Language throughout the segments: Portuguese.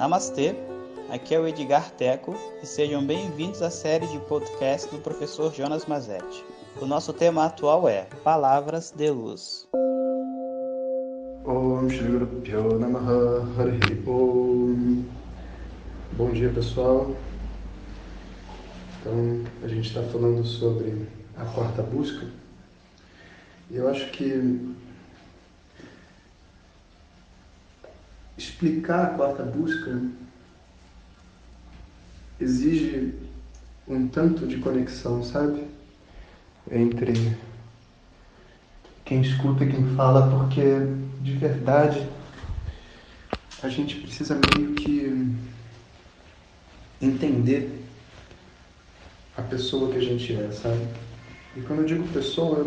Namastê, aqui é o Edgar Teco e sejam bem-vindos à série de podcast do professor Jonas Mazetti. O nosso tema atual é Palavras de Luz. Bom dia pessoal. Então a gente está falando sobre a quarta busca. E eu acho que explicar a quarta busca exige um tanto de conexão, sabe? Entre quem escuta e quem fala, porque de verdade a gente precisa meio que entender a pessoa que a gente é, sabe? E quando eu digo pessoa, eu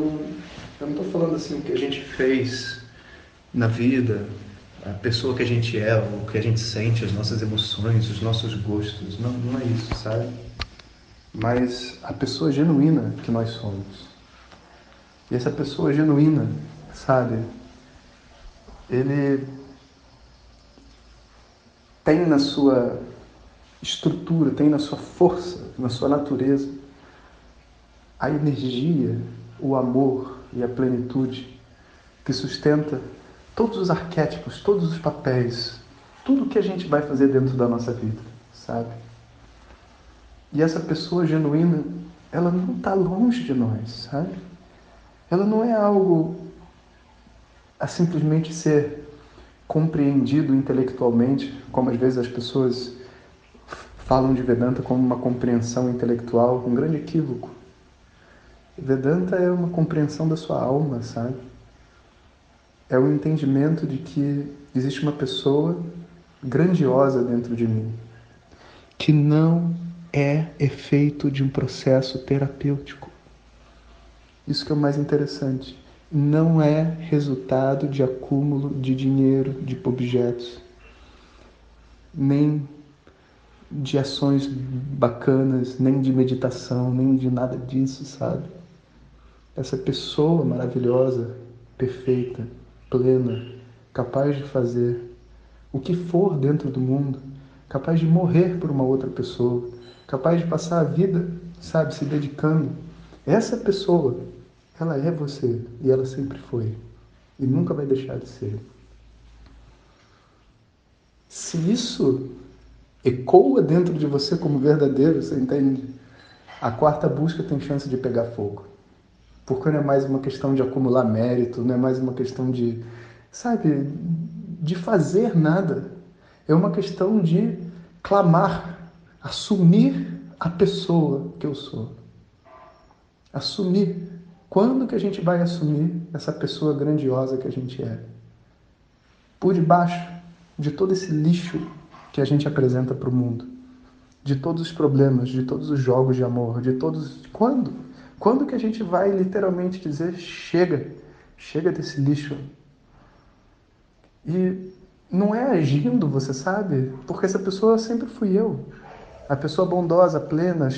não, tô falando assim o que a gente fez na vida, a pessoa que a gente é, o que a gente sente, as nossas emoções, os nossos gostos. Não, não é isso, sabe? Mas a pessoa genuína que nós somos. E essa pessoa genuína, sabe? Ele tem na sua estrutura, tem na sua força, na sua natureza, a energia, o amor e a plenitude que sustenta todos os arquétipos, todos os papéis, tudo que a gente vai fazer dentro da nossa vida, sabe? E essa pessoa genuína, ela não está longe de nós, sabe? Ela não é algo a simplesmente ser compreendido intelectualmente, como às vezes as pessoas falam de Vedanta como uma compreensão intelectual, um grande equívoco. Vedanta é uma compreensão da sua alma, sabe? É o entendimento de que existe uma pessoa grandiosa dentro de mim, que não é efeito de um processo terapêutico. Isso que é o mais interessante. Não é resultado de acúmulo de dinheiro, de objetos, nem de ações bacanas, nem de meditação, nem de nada disso, sabe? Essa pessoa maravilhosa, perfeita, plena, capaz de fazer o que for dentro do mundo, capaz de morrer por uma outra pessoa, capaz de passar a vida, sabe, se dedicando. Essa pessoa, ela é você e ela sempre foi e nunca vai deixar de ser. Se isso ecoa dentro de você como verdadeiro, você entende? A quarta busca tem chance de pegar fogo. Porque não é mais uma questão de acumular mérito, não é mais uma questão de, sabe, de fazer nada. É uma questão de clamar, assumir a pessoa que eu sou. Assumir. Quando que a gente vai assumir essa pessoa grandiosa que a gente é? Por debaixo de todo esse lixo que a gente apresenta para o mundo. De todos os problemas, de todos os jogos de amor, de todos. Quando? Quando que a gente vai literalmente dizer chega, chega desse lixo? E não é agindo, você sabe? Porque essa pessoa sempre fui eu. A pessoa bondosa, plena,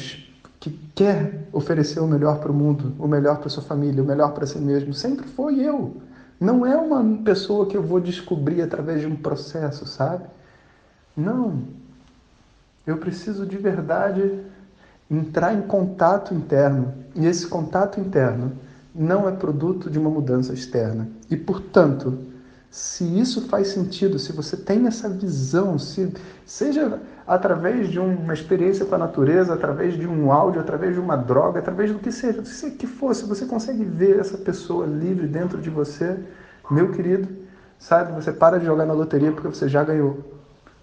que quer oferecer o melhor para o mundo, o melhor para sua família, o melhor para si mesmo, sempre foi eu. Não é uma pessoa que eu vou descobrir através de um processo, sabe? Não. Eu preciso de verdade entrar em contato interno. E esse contato interno não é produto de uma mudança externa. E, portanto, se isso faz sentido, se você tem essa visão, se seja através de uma experiência com a natureza, através de um áudio, através de uma droga, através do que seja, se que for, se você consegue ver essa pessoa livre dentro de você, meu querido, sabe, você para de jogar na loteria porque você já ganhou.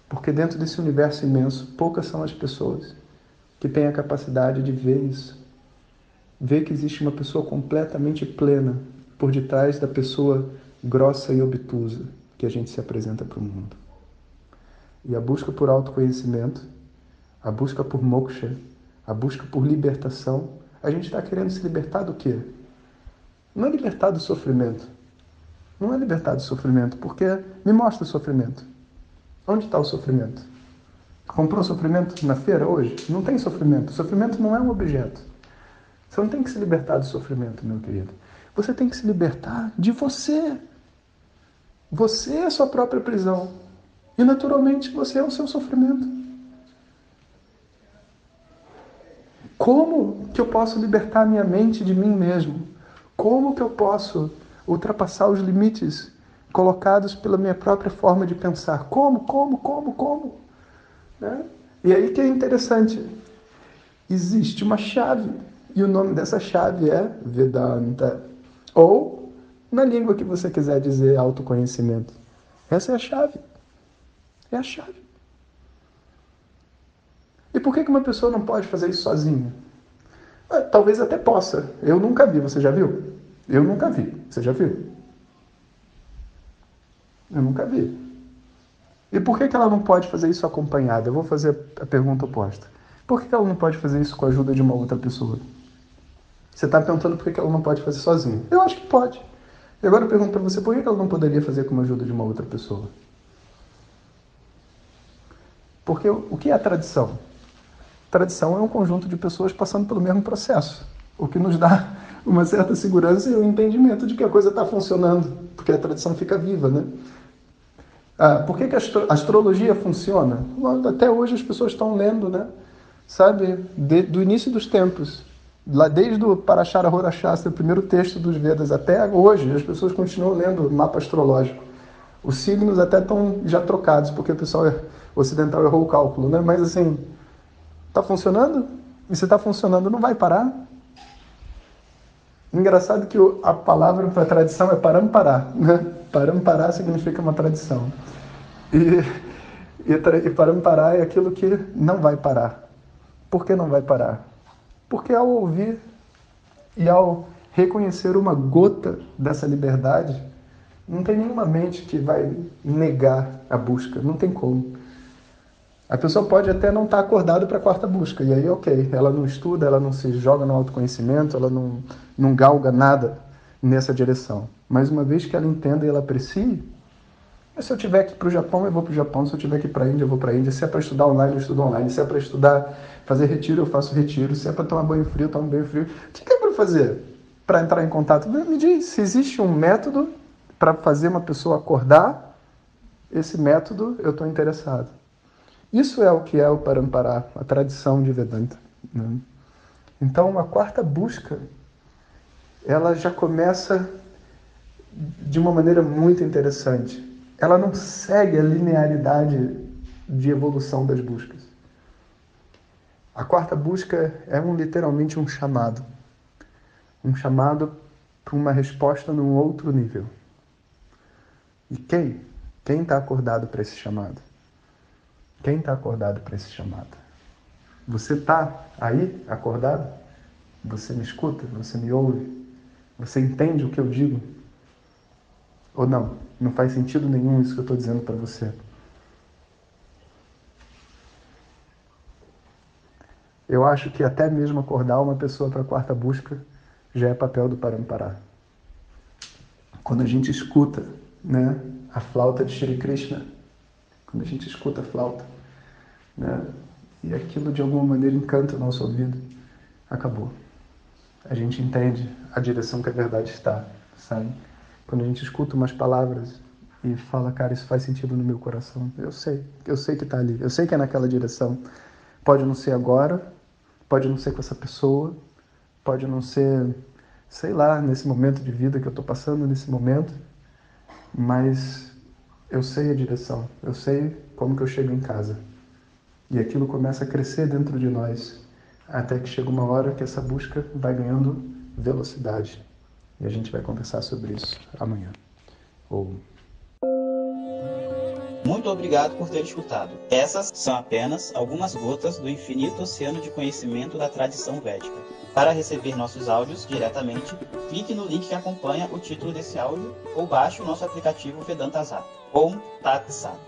Porque dentro desse universo imenso, poucas são as pessoas que têm a capacidade de ver isso. Ver que existe uma pessoa completamente plena por detrás da pessoa grossa e obtusa que a gente se apresenta para o mundo. E a busca por autoconhecimento, a busca por moksha, a busca por libertação, a gente está querendo se libertar do quê? Não é libertar do sofrimento. Não é libertar do sofrimento, porque me mostra o sofrimento. Onde está o sofrimento? Comprou sofrimento na feira hoje? Não tem sofrimento. O sofrimento não é um objeto. Você não tem que se libertar do sofrimento, meu querido. Você tem que se libertar de você. Você é a sua própria prisão. E naturalmente você é o seu sofrimento. Como que eu posso libertar minha mente de mim mesmo? Como que eu posso ultrapassar os limites colocados pela minha própria forma de pensar? Como, como, como, como? Né? E aí que é interessante. Existe uma chave. E o nome dessa chave é Vedanta. Ou, na língua que você quiser dizer, autoconhecimento. Essa é a chave. É a chave. E por que uma pessoa não pode fazer isso sozinha? Ah, talvez até possa. Eu nunca vi. Você já viu? Eu nunca vi. Você já viu? Eu nunca vi. E por que ela não pode fazer isso acompanhada? Eu vou fazer a pergunta oposta. Por que ela não pode fazer isso com a ajuda de uma outra pessoa? Você está perguntando por que ela não pode fazer sozinha. Eu acho que pode. E agora eu pergunto para você, por que ela não poderia fazer com a ajuda de uma outra pessoa? Porque o que é tradição? Tradição é um conjunto de pessoas passando pelo mesmo processo, o que nos dá uma certa segurança e o um entendimento de que a coisa está funcionando, porque a tradição fica viva, né? Ah, por que, que a astrologia funciona? Até hoje as pessoas estão lendo, né? Sabe, de, do início dos tempos, lá desde o Parashara Horashastra, o primeiro texto dos Vedas, até hoje, as pessoas continuam lendo o mapa astrológico. Os signos até estão já trocados, porque o pessoal ocidental errou o cálculo, né? Mas assim, Está funcionando? E se está funcionando, não vai parar? Engraçado que a palavra para tradição é paramparar. Né? Paramparar significa uma tradição. E, e, e paramparar é aquilo que não vai parar. Por que não vai parar? Porque ao ouvir e ao reconhecer uma gota dessa liberdade, não tem nenhuma mente que vai negar a busca. Não tem como. A pessoa pode até não estar tá acordada para a quarta busca, e aí, ok, ela não estuda, ela não se joga no autoconhecimento, ela não, não galga nada nessa direção. Mas uma vez que ela entenda e ela aprecie, se eu tiver que ir para o Japão, eu vou para o Japão. Se eu tiver que ir para a Índia, eu vou para a Índia. Se é para estudar online, eu estudo online. Se é para estudar, fazer retiro, eu faço retiro. Se é para tomar banho frio, eu tomo banho frio. O que é para fazer para entrar em contato? Me diz, se existe um método para fazer uma pessoa acordar, esse método eu estou interessado. Isso é o que é o Parampará, a tradição de Vedanta. Né? Então, a quarta busca, ela já começa de uma maneira muito interessante. Ela não segue a linearidade de evolução das buscas. A quarta busca é um, literalmente um chamado. Um chamado para uma resposta num outro nível. E quem? Quem está acordado para esse chamado? Quem está acordado para esse chamado? Você está aí acordado? Você me escuta? Você me ouve? Você entende o que eu digo? Ou não? Não faz sentido nenhum isso que eu estou dizendo para você. Eu acho que até mesmo acordar uma pessoa para a quarta busca já é papel do Parampará. Quando a gente escuta né, a flauta de Shri Krishna, quando a gente escuta a flauta, né? e aquilo de alguma maneira encanta o nosso ouvido, acabou. A gente entende a direção que a verdade está, sabe? Quando a gente escuta umas palavras e fala, cara, isso faz sentido no meu coração, eu sei, eu sei que está ali, eu sei que é naquela direção. Pode não ser agora, pode não ser com essa pessoa, pode não ser, sei lá, nesse momento de vida que eu estou passando nesse momento, mas eu sei a direção, eu sei como que eu chego em casa. E aquilo começa a crescer dentro de nós, até que chega uma hora que essa busca vai ganhando velocidade. E a gente vai conversar sobre isso amanhã. Ou muito obrigado por ter escutado. Essas são apenas algumas gotas do infinito oceano de conhecimento da tradição védica. Para receber nossos áudios diretamente, clique no link que acompanha o título desse áudio ou baixe o nosso aplicativo Vedanta Zap. Om Tat Sat.